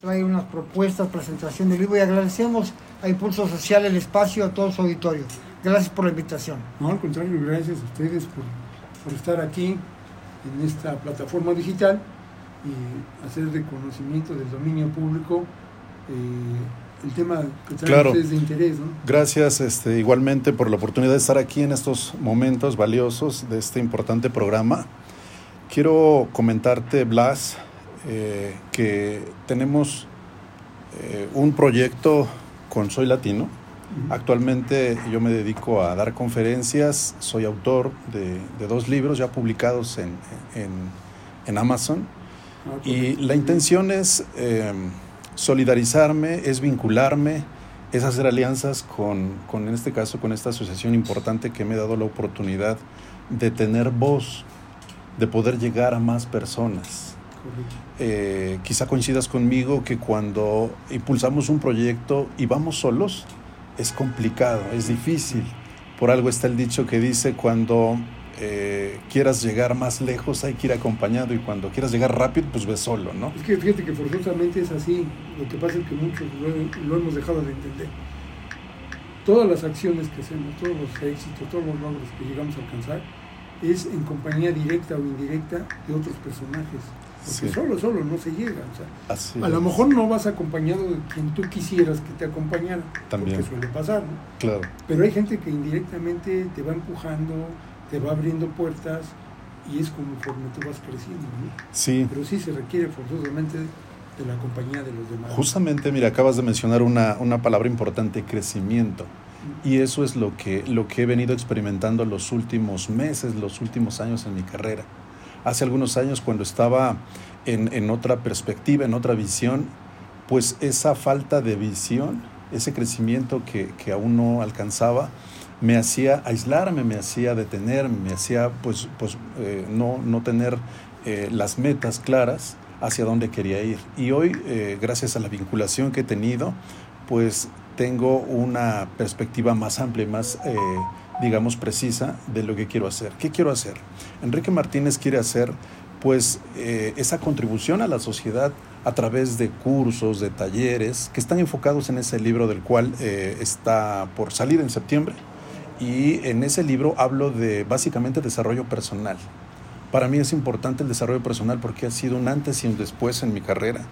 trae unas propuestas, presentación del libro y agradecemos a Impulso Social el espacio, a todo su auditorio. Gracias por la invitación. No, al contrario, gracias a ustedes por, por estar aquí en esta plataforma digital y hacer de conocimiento del dominio público eh, el tema que traen Claro. ustedes de interés. ¿no? Gracias este, igualmente por la oportunidad de estar aquí en estos momentos valiosos de este importante programa. Quiero comentarte, Blas, eh, que tenemos eh, un proyecto con Soy Latino. Actualmente yo me dedico a dar conferencias, soy autor de, de dos libros ya publicados en, en, en Amazon. Ah, Y la intención es eh, solidarizarme, es vincularme, es hacer alianzas con, con, en este caso, con esta asociación importante que me ha dado la oportunidad de tener voz, de poder llegar a más personas. Correcto. Eh, quizá coincidas conmigo que cuando impulsamos un proyecto y vamos solos, es complicado, es difícil. Por algo está el dicho que dice, cuando eh, quieras llegar más lejos hay que ir acompañado y cuando quieras llegar rápido, pues ve solo, ¿no? Es que fíjate que forzosamente es así. Lo que pasa es que muchos lo hemos dejado de entender. Todas las acciones que hacemos, todos los éxitos, todos los logros que llegamos a alcanzar, es en compañía directa o indirecta de otros personajes. Porque Sí. solo, solo no se llega. O sea, Así a lo mejor no vas acompañado de quien tú quisieras que te acompañara. También. Porque suele pasar, ¿no? Claro, Pero hay gente que indirectamente te va empujando, te va abriendo puertas y es conforme tú vas creciendo, ¿no? sí. Pero sí se requiere forzosamente de la compañía de los demás. Justamente, mira, acabas de mencionar una, una palabra importante, crecimiento. Y eso es lo que, lo que he venido experimentando los últimos meses, los últimos años en mi carrera. Hace algunos años, cuando estaba en, en otra perspectiva, en otra visión, pues esa falta de visión, ese crecimiento que, que aún no alcanzaba, me hacía aislarme, me hacía detenerme, me hacía pues, pues eh, no, no tener eh, las metas claras hacia dónde quería ir. Y hoy, eh, gracias a la vinculación que he tenido, pues tengo una perspectiva más amplia y más, digamos, precisa de lo que quiero hacer. ¿Qué quiero hacer? Enrique Martínez quiere hacer, pues, eh, esa contribución a la sociedad a través de cursos, de talleres, que están enfocados en ese libro del cual eh, está por salir en septiembre. Y en ese libro hablo de básicamente desarrollo personal. Para mí es importante el desarrollo personal porque ha sido un antes y un después en mi carrera.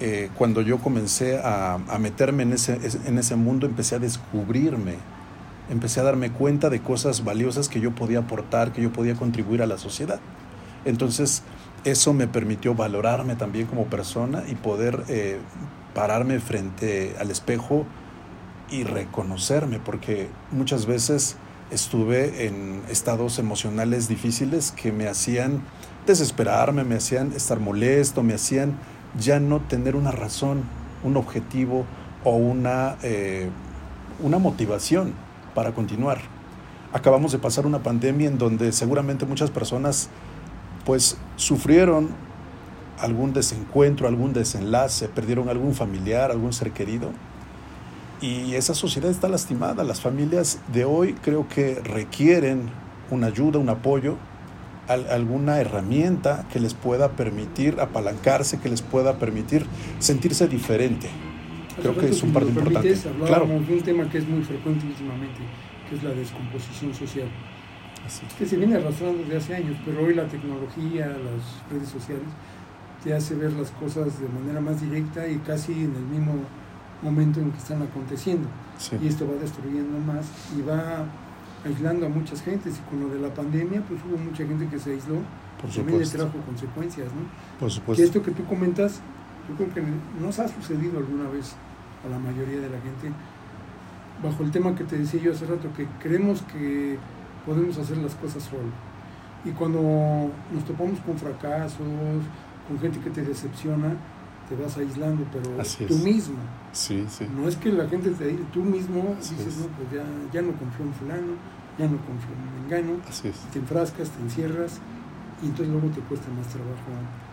Eh, cuando yo comencé a, a meterme en ese, en ese mundo, empecé a descubrirme, empecé a darme cuenta de cosas valiosas que yo podía aportar, que yo podía contribuir a la sociedad. Entonces, eso me permitió valorarme también como persona y poder eh, pararme frente al espejo y reconocerme, porque muchas veces estuve en estados emocionales difíciles que me hacían desesperarme, me hacían estar molesto, me hacían ya no tener una razón, un objetivo o una, eh, una motivación para continuar. Acabamos de pasar una pandemia en donde seguramente muchas personas pues sufrieron algún desencuentro, algún desenlace, perdieron algún familiar, algún ser querido. Y esa sociedad está lastimada. Las familias de hoy creo que requieren una ayuda, un apoyo, al- alguna herramienta que les pueda permitir apalancarse, que les pueda permitir sentirse diferente. Creo que es un parte me importante. Claro. De un tema que es muy frecuente últimamente, que es la descomposición social. Así. que se viene arrastrando desde hace años, pero hoy la tecnología, las redes sociales, te hace ver las cosas de manera más directa y casi en el mismo momento en que están aconteciendo. Sí. Y esto va destruyendo más y va aislando a muchas gentes. Y con lo de la pandemia, pues hubo mucha gente que se aisló, Por también le trajo consecuencias, ¿no? Por Que supuesto. esto que tú comentas, yo creo que nos ha sucedido alguna vez a la mayoría de la gente, bajo el tema que te decía yo hace rato, que creemos que podemos hacer las cosas solo. Y cuando nos topamos con fracasos, con gente que te decepciona, te vas aislando, pero Así tú es. mismo. Sí, sí. No es que la gente te tú mismo Así dices, es. no, pues ya, ya no confío en fulano, ya no confío en Mengano, Así es. te enfrascas, te encierras y entonces luego te cuesta más trabajo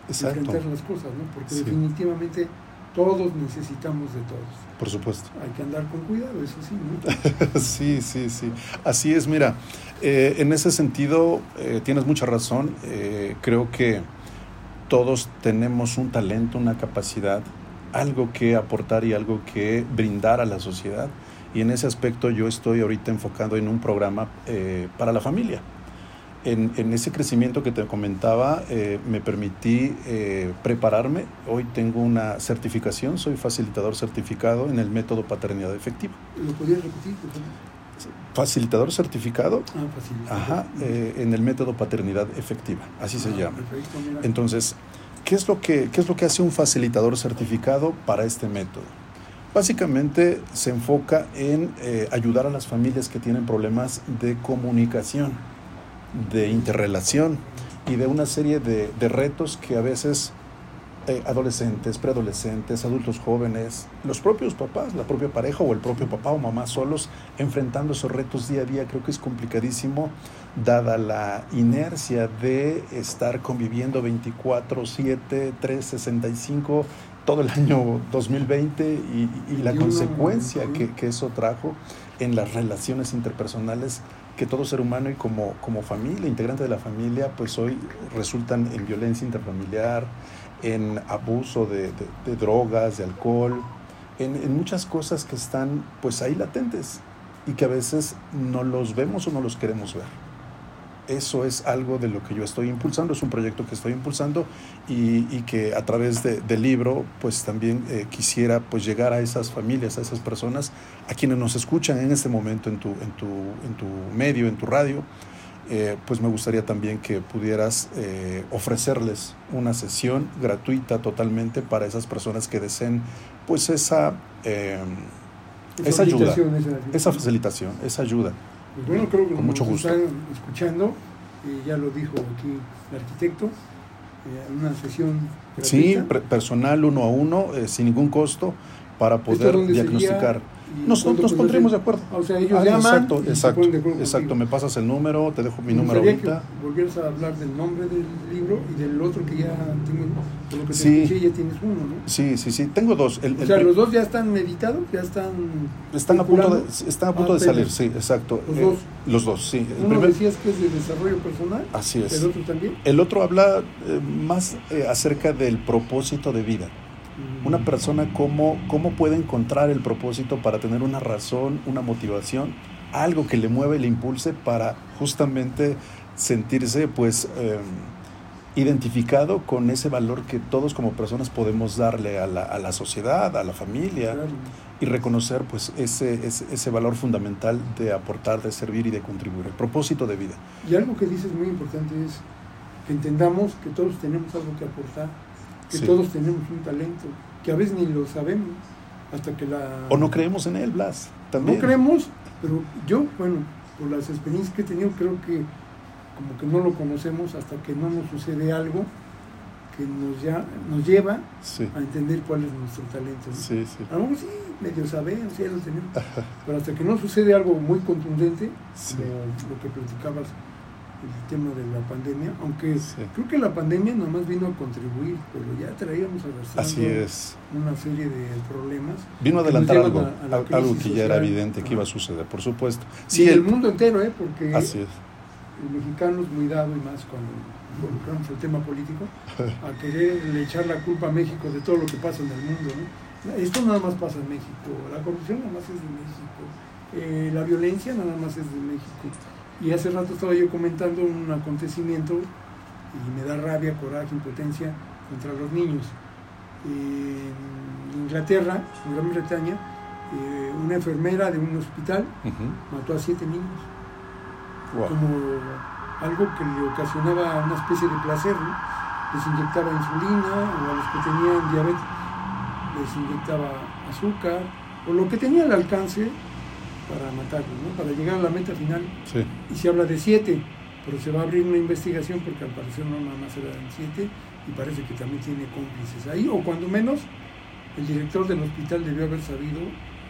Exacto. enfrentar las cosas, ¿no? Porque Sí. definitivamente todos necesitamos de todos. Por supuesto. Hay que andar con cuidado, eso sí, ¿no? Sí, sí, sí. Así es, mira, eh, en ese sentido eh, tienes mucha razón. Eh, creo que todos tenemos un talento, una capacidad algo que aportar y algo que brindar a la sociedad. Y en ese aspecto yo estoy ahorita enfocado en un programa eh, para la familia. En, en, ese crecimiento que te comentaba, eh, me permití eh, prepararme. Hoy tengo una certificación, soy facilitador certificado en el método paternidad efectiva. ¿Lo podías repetir? Facilitador certificado Ah, facilitador. ajá, eh, en el método paternidad efectiva, así se Ah, llama. Perfecto. Entonces, ¿qué es, lo que, ¿qué es lo que hace un facilitador certificado para este método? Básicamente se enfoca en eh, ayudar a las familias que tienen problemas de comunicación, de interrelación y de una serie de, de retos que a veces eh, adolescentes, preadolescentes, adultos jóvenes, los propios papás, la propia pareja o el propio papá o mamá solos enfrentando esos retos día a día, creo que es complicadísimo dada la inercia de estar conviviendo 24, 7, 3, 65 todo el año 2020 y, y la 21, consecuencia que, que eso trajo en las relaciones interpersonales que todo ser humano y como, como familia, integrante de la familia, pues hoy resultan en violencia interfamiliar, en abuso de, drogas, de alcohol, en, en muchas cosas que están pues ahí latentes y que a veces no los vemos o no los queremos ver. Eso es algo de lo que yo estoy impulsando, es un proyecto que estoy impulsando y, y que a través de- del libro pues también eh, quisiera pues llegar a esas familias, a esas personas, a quienes nos escuchan en este momento en tu, en tu, en tu medio, en tu radio, eh, pues me gustaría también que pudieras eh, ofrecerles una sesión gratuita totalmente para esas personas que deseen pues esa, esa ayuda, esa facilitación, esa ayuda. Pues bueno, creo que Con mucho gusto. están escuchando, eh, ya lo dijo aquí el arquitecto, eh, una sesión Sí, gratuita. personal uno a uno, eh, sin ningún costo, para ¿Esto poder sería? Diagnosticar. ¿Y Nos, nos puede pondremos de acuerdo. O sea, ellos Ah, llaman exacto, exacto, exacto. Me pasas el número, te dejo mi Me número ahorita. volvieras a hablar del nombre del libro y del otro que ya tengo, por lo que te Sí. escuché, ya tienes uno, ¿no? Sí, sí, sí. Tengo dos. El- O el sea, los dos ya están meditados, ya están... están a punto de, están a punto Ah, de salir, sí, exacto. Los Eh, dos. Los dos, sí. El, Uno primer- decías que es de desarrollo personal, así es. el otro también. El otro habla eh, más eh, acerca del propósito de vida. Una persona cómo, cómo puede encontrar el propósito para tener una razón, una motivación, algo que le mueve, le impulse para justamente sentirse pues eh, identificado con ese valor que todos como personas podemos darle a la, a la sociedad, a la familia Claro. y reconocer pues ese, ese, ese valor fundamental de aportar, de servir y de contribuir, el propósito de vida. Y algo que dices muy importante es que entendamos que todos tenemos algo que aportar, que Sí. todos tenemos un talento, que a veces ni lo sabemos hasta que la... O no creemos en él, Blas, también. No creemos, pero yo, bueno, por las experiencias que he tenido, creo que como que no lo conocemos hasta que no nos sucede algo que nos, ya, nos lleva Sí, a entender cuál es nuestro talento. ¿no? sí, sí. A lo mejor sí, medio sabemos, sí, ya lo tenemos, pero hasta que no sucede algo muy contundente, como lo que platicabas, el tema de la pandemia, aunque Sí. creo que la pandemia nomás vino a contribuir, pero ya traíamos arrastrando Así es. una serie de problemas. Vino a adelantar algo, a- a algo que ya era evidente que iba a suceder, por supuesto. Sí, el el- mundo entero, ¿eh? porque así es. el mexicano es muy dado y más cuando involucramos el tema político, a quererle echar la culpa a México de todo lo que pasa en el mundo. ¿no? Esto nada más pasa en México, la corrupción nada más es de México, eh, la violencia nada más es de México. Y hace rato estaba yo comentando un acontecimiento y me da rabia, coraje, impotencia contra los niños. En Inglaterra, en Gran Bretaña, eh, una enfermera de un hospital mató a siete niños Wow. como algo que le ocasionaba una especie de placer, ¿no? Les inyectaba insulina o a los que tenían diabetes les inyectaba azúcar o lo que tenía al alcance para matarlos, ¿no? Para llegar a la meta final. Sí, Y se habla de siete, pero se va a abrir una investigación porque al parecer no nada más eran siete y parece que también tiene cómplices ahí, o cuando menos el director del hospital debió haber sabido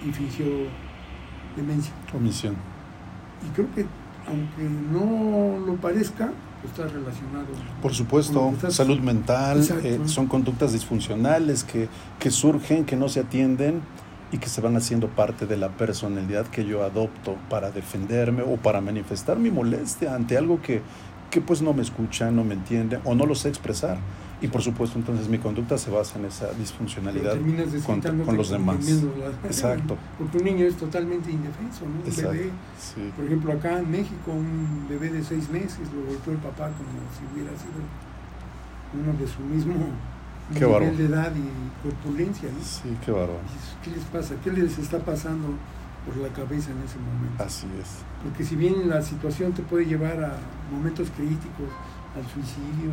y fingió demencia. omisión. Y creo que, aunque no lo parezca, pues está relacionado. Por supuesto, estás- salud mental, Exacto. eh, son conductas disfuncionales que, que surgen, que no se atienden y que se van haciendo parte de la personalidad que yo adopto para defenderme o para manifestar mi molestia ante algo que, que pues no me escucha, no me entiende o no lo sé expresar. Y por supuesto, entonces mi conducta se basa en esa disfuncionalidad con, con los demás. la- Exacto. Porque un niño es totalmente indefenso, ¿no? Un Exacto. bebé, Sí. por ejemplo, acá en México, un bebé de seis meses lo golpeó el papá como si hubiera sido uno de su mismo Qué nivel bárbaro. de edad y corpulencia, ¿no? Sí, qué bárbaro. ¿Qué les pasa? ¿Qué les está pasando por la cabeza en ese momento? Así es. Porque si bien la situación te puede llevar a momentos críticos, al suicidio,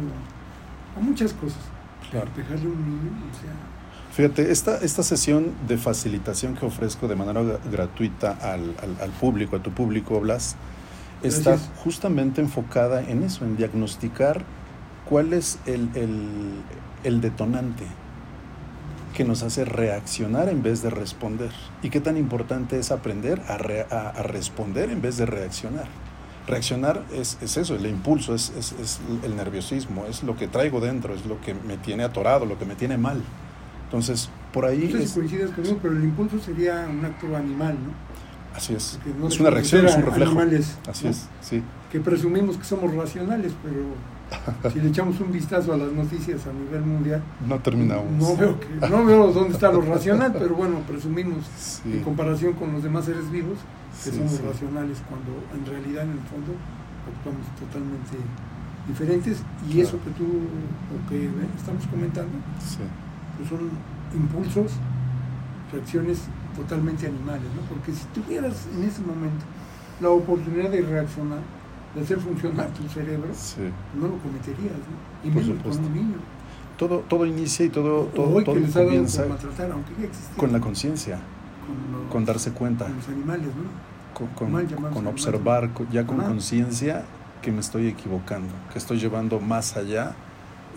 a muchas cosas, Claro. dejarle un niño, o sea, Fíjate, esta, esta sesión de facilitación que ofrezco de manera gra- gratuita al, al- al público, a tu público, Blas, está Gracias. justamente enfocada en eso, en diagnosticar cuál es el, el- el detonante que nos hace reaccionar en vez de responder. Y qué tan importante es aprender a, re- a- a responder en vez de reaccionar. Reaccionar es, es eso, el impulso, es, es- es el nerviosismo, es lo que traigo dentro, es lo que me tiene atorado, lo que me tiene mal. Entonces, por ahí no sé es, si coincides conmigo, pero el impulso sería un acto animal, ¿no? así es. No Es una reacción, es un reflejo. animales, Así ¿no? es, sí. Que presumimos que somos racionales, pero si le echamos un vistazo a las noticias a nivel mundial, No terminamos. no veo, que, no veo dónde está lo racional, pero bueno, presumimos Sí, en comparación con los demás seres vivos que sí, somos sí. racionales cuando en realidad en el fondo actuamos totalmente diferentes y eso que tú o que estamos comentando pues son impulsos, reacciones totalmente animales, ¿no? Porque si tuvieras en ese momento la oportunidad de reaccionar, de hacer funcionar tu cerebro, Sí. no lo cometerías, ¿no? Y Por menos supuesto. con un niño. Todo, todo inicia y todo, todo, Hoy todo que les ha dado comienza por maltratar, aunque ya existía. con la conciencia, con, darse cuenta, con los animales, ¿no? con, con- mal observar, ya con conciencia que me estoy equivocando, que estoy llevando más allá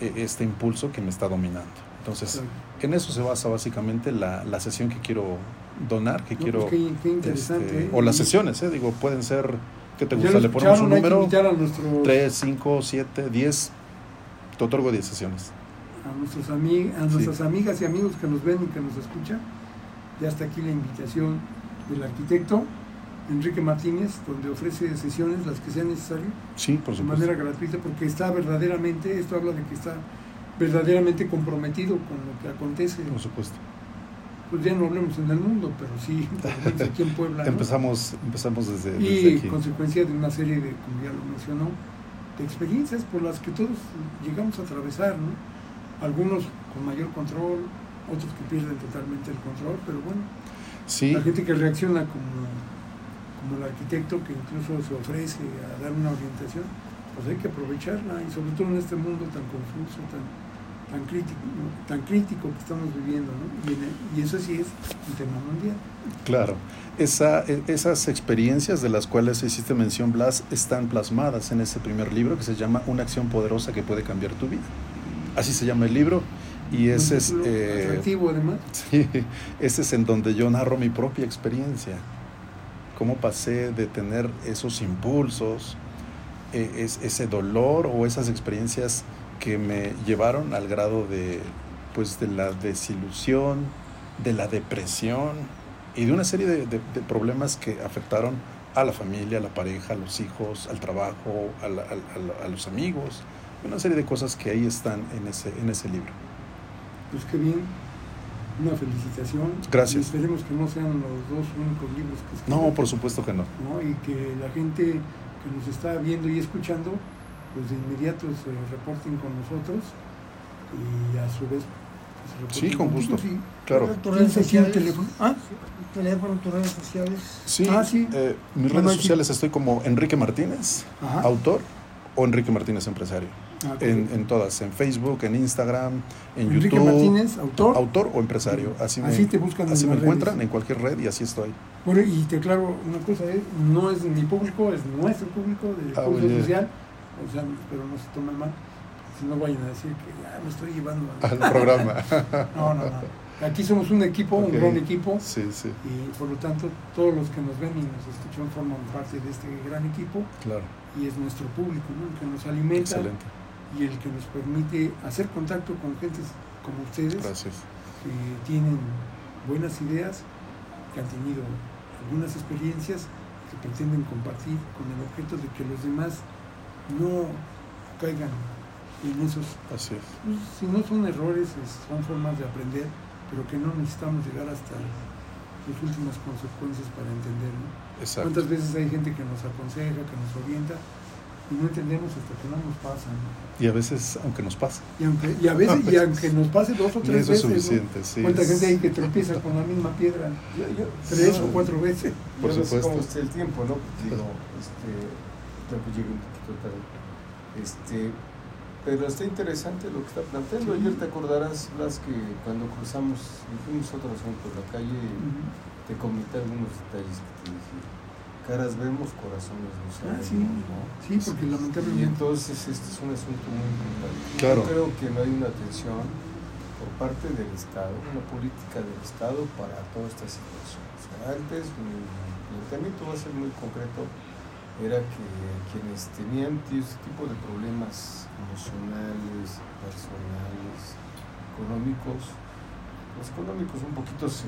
eh, este impulso que me está dominando. Entonces, Claro. en eso se basa básicamente la, la sesión que quiero donar, que No, quiero... pues qué, qué interesante. este, ¿eh? o las sesiones, ¿eh? digo, pueden ser, ¿qué te gusta? Le ponemos un número, a nuestros, 3, 5, 7, 10, te otorgo 10 sesiones. a, nuestros ami- a Sí. nuestras amigas y amigos que nos ven y que nos escuchan. Ya está aquí la invitación del arquitecto Enrique Martínez, donde ofrece sesiones las que sean necesarias Sí, por de supuesto. manera gratuita, porque está verdaderamente, esto habla de que está verdaderamente comprometido con lo que acontece, Por supuesto. Pues ya no hablemos en el mundo, pero sí, aquí en Puebla. ¿no? Empezamos, empezamos desde, desde y aquí. consecuencia de una serie de, como ya lo mencionó, de experiencias por las que todos llegamos a atravesar, ¿no? Algunos con mayor control, otros que pierden totalmente el control, pero bueno, Sí, la gente que reacciona como, como el arquitecto que incluso se ofrece a dar una orientación, pues hay que aprovecharla y sobre todo en este mundo tan confuso, tan, tan crítico, ¿no? tan crítico que estamos viviendo, ¿no? Y, en el- y eso sí es un tema mundial. claro. Esa, e- esas experiencias de las cuales hiciste mención, Blas, están plasmadas en ese primer libro que se llama Una acción poderosa que puede cambiar tu vida. Así se llama el libro y ese es, eh, atractivo además. sí, ese es en donde yo narro mi propia experiencia. Cómo pasé de tener esos impulsos, eh, es, ese dolor o esas experiencias que me llevaron al grado de, pues, de la desilusión, de la depresión y de una serie de, de- de problemas que afectaron a la familia, a la pareja, a los hijos, al trabajo, a, la- a- a- los amigos, una serie de cosas que ahí están en ese, en ese libro. Pues qué bien, una felicitación. Gracias. Y esperemos que no sean los dos únicos libros que escriben, No, por supuesto que no. ¿no? Y que la gente que nos está viendo y escuchando, pues de inmediato se reporten con nosotros y a su vez pues, se reporten Sí, con gusto. sí. Claro. tus redes ¿Tienes aquí un sociales, teléfono? ¿Ah? teléfono, tus redes sociales. Sí, Ah, sí. eh, mis redes sociales estoy como Enrique Martínez, Ajá. autor, o Enrique Martínez Empresario. Ah, En, en todas, en Facebook, en Instagram, en Enrique YouTube. Martínez, autor. Autor o empresario. Así, Así me, te buscan en así me encuentran redes. en cualquier red y así estoy. Bueno, y te aclaro una cosa, ¿eh? no es mi público, es nuestro público de Ah, curso oye. social, o sea, pero no se tomen mal, si no vayan a decir que ya me estoy llevando. Al programa. No, no, no. Aquí somos un equipo, un gran equipo, Sí, sí, y por lo tanto todos los que nos ven y nos escuchan forman parte de este gran equipo, claro. y es nuestro público, ¿no? el que nos alimenta Excelente. y el que nos permite hacer contacto con gentes como ustedes, Gracias. que tienen buenas ideas, que han tenido algunas experiencias que pretenden compartir con el objeto de que los demás no caigan en esos, Así es. pues, si no son errores, es- son formas de aprender, pero que no necesitamos llegar hasta las últimas consecuencias para entender. ¿no? Exacto. ¿Cuántas veces hay gente que nos aconseja, que nos orienta y no entendemos hasta que no nos pasa? ¿no? Y a veces, aunque nos pasa. Y, aunque, y a veces, y aunque nos pase dos o tres eso es veces, ¿no? suficiente, sí. ¿Cuánta es- gente hay que tropieza con la misma piedra? Yo, yo, Tres o cuatro veces. Por yo no sé supuesto. cómo esté el tiempo, ¿no? Digo, este, un tarde. Este, pero está interesante lo que está planteando. Ayer te acordarás, Blas, que cuando cruzamos y fuimos a otro asunto por la calle, te comenté algunos detalles que te dije. Caras vemos, corazones no Ah, sabemos, sí. ¿no? Sí, porque Y lamentablemente. entonces este es un asunto muy importante. Claro. Yo creo que no hay una atención por parte del Estado, una política del Estado para toda esta situación. O sea, antes mi planteamiento va a ser muy concreto, era que quienes tenían este tipo de problemas emocionales, personales, económicos, los económicos un poquito se,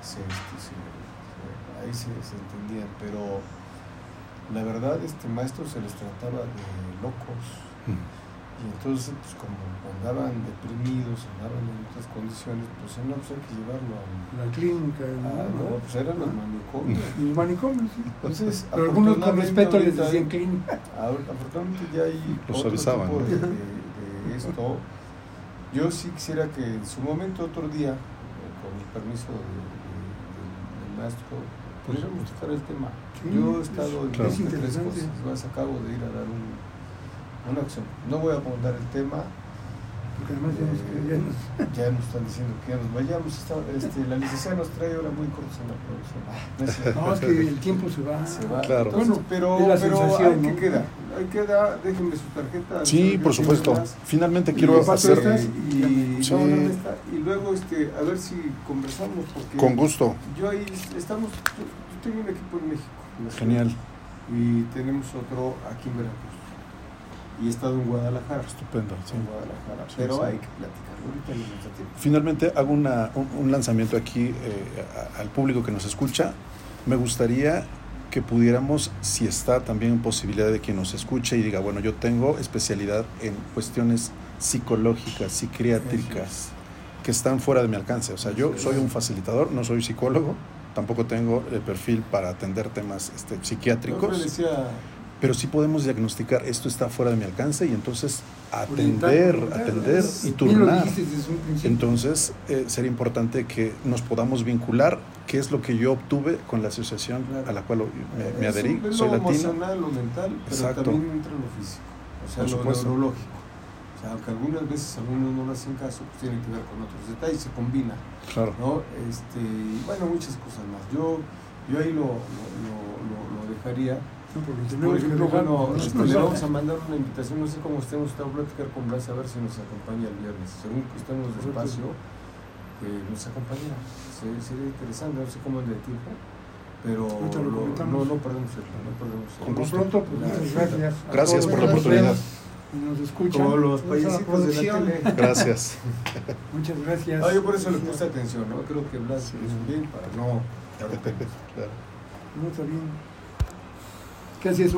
se, se- se- ahí se entendían, pero la verdad este maestro se les trataba de locos Mm. Y entonces pues como andaban deprimidos, andaban en otras condiciones, pues no, pues hay que llevarlo a La clínica, Ah, ¿no? pues eran los manicomios. Los manicomios, sí. Entonces, Pero algunos con respeto les decían clínica. Afortunadamente ya hay Los otro avisaban, tipo ¿no? de, de- de esto. Yo sí quisiera que en su momento, otro día, eh, con el permiso de- de- del- maestro, pudiéramos tocar el tema. Sí, Yo he es- estado en Claro. es tres cosas. Más acabo de ir a dar un, una acción. No voy a abundar el tema. Porque además ya nos, ya nos- Ya nos están diciendo que ya nos vayamos. Está- este, la licenciada nos trae ahora muy cortos en la producción. No es cierto. No, es que el tiempo se va. Se va. Claro. Entonces, Bueno, pero, la pero sensación, ahí que queda. Ahí queda, déjenme su tarjeta. Sí, por supuesto. Finalmente quiero hacer estas Y, y luego este, a ver si conversamos porque con gusto. yo ahí estamos, yo, yo tengo un equipo en México. en la ciudad, Genial. Y tenemos otro aquí en Veracruz. Y he estado en Guadalajara. Estupendo. sí. En Guadalajara. Sí, pero sí. hay que platicarlo. Ahorita no tiempo. Finalmente hago una- un, un lanzamiento aquí eh, a- al público que nos escucha. Me gustaría que pudiéramos, si está también posibilidad de que nos escuche y diga, bueno, yo tengo especialidad en cuestiones psicológicas, psiquiátricas, que están fuera de mi alcance. O sea, yo soy un facilitador, no soy psicólogo, tampoco tengo el perfil para atender temas este, psiquiátricos, decía, pero sí podemos diagnosticar esto está fuera de mi alcance y entonces atender, orientar, atender es- y lo turnar. Entonces, eh, sería importante que nos podamos vincular, qué es lo que yo obtuve con la asociación Claro. a la cual me, me adherí, es soy lo latino. emocional, lo mental, pero Exacto. también entra lo físico, o sea, Por lo neurológico. O sea, aunque algunas veces algunos no le hacen caso, pues tiene que ver con otros detalles, se combina, Claro, ¿no? Este, bueno, muchas cosas más. Yo, yo ahí lo, lo, lo- lo- lo dejaría. No, porque Por tenemos que ejemplo, dejar- bueno, no, este, no, le no, vamos a mandar una invitación, no sé cómo estemos, estamos a platicar con Blas a ver si nos acompaña el viernes. Según que estemos despacio, que nos acompañará. Se- Sería interesante, no sé cómo ande de tiempo, pero lo lo- no, no perdemos el no perdemos el Con Por pronto, pues muchas gracias. Gracias todos por la que oportunidad. nos nos escuchan. Como los payasitos de la tele. gracias. Muchas gracias. Ah, yo por eso le puse atención, ¿no? Creo que Blas hizo bien para no... Claro. No está bien. Casi es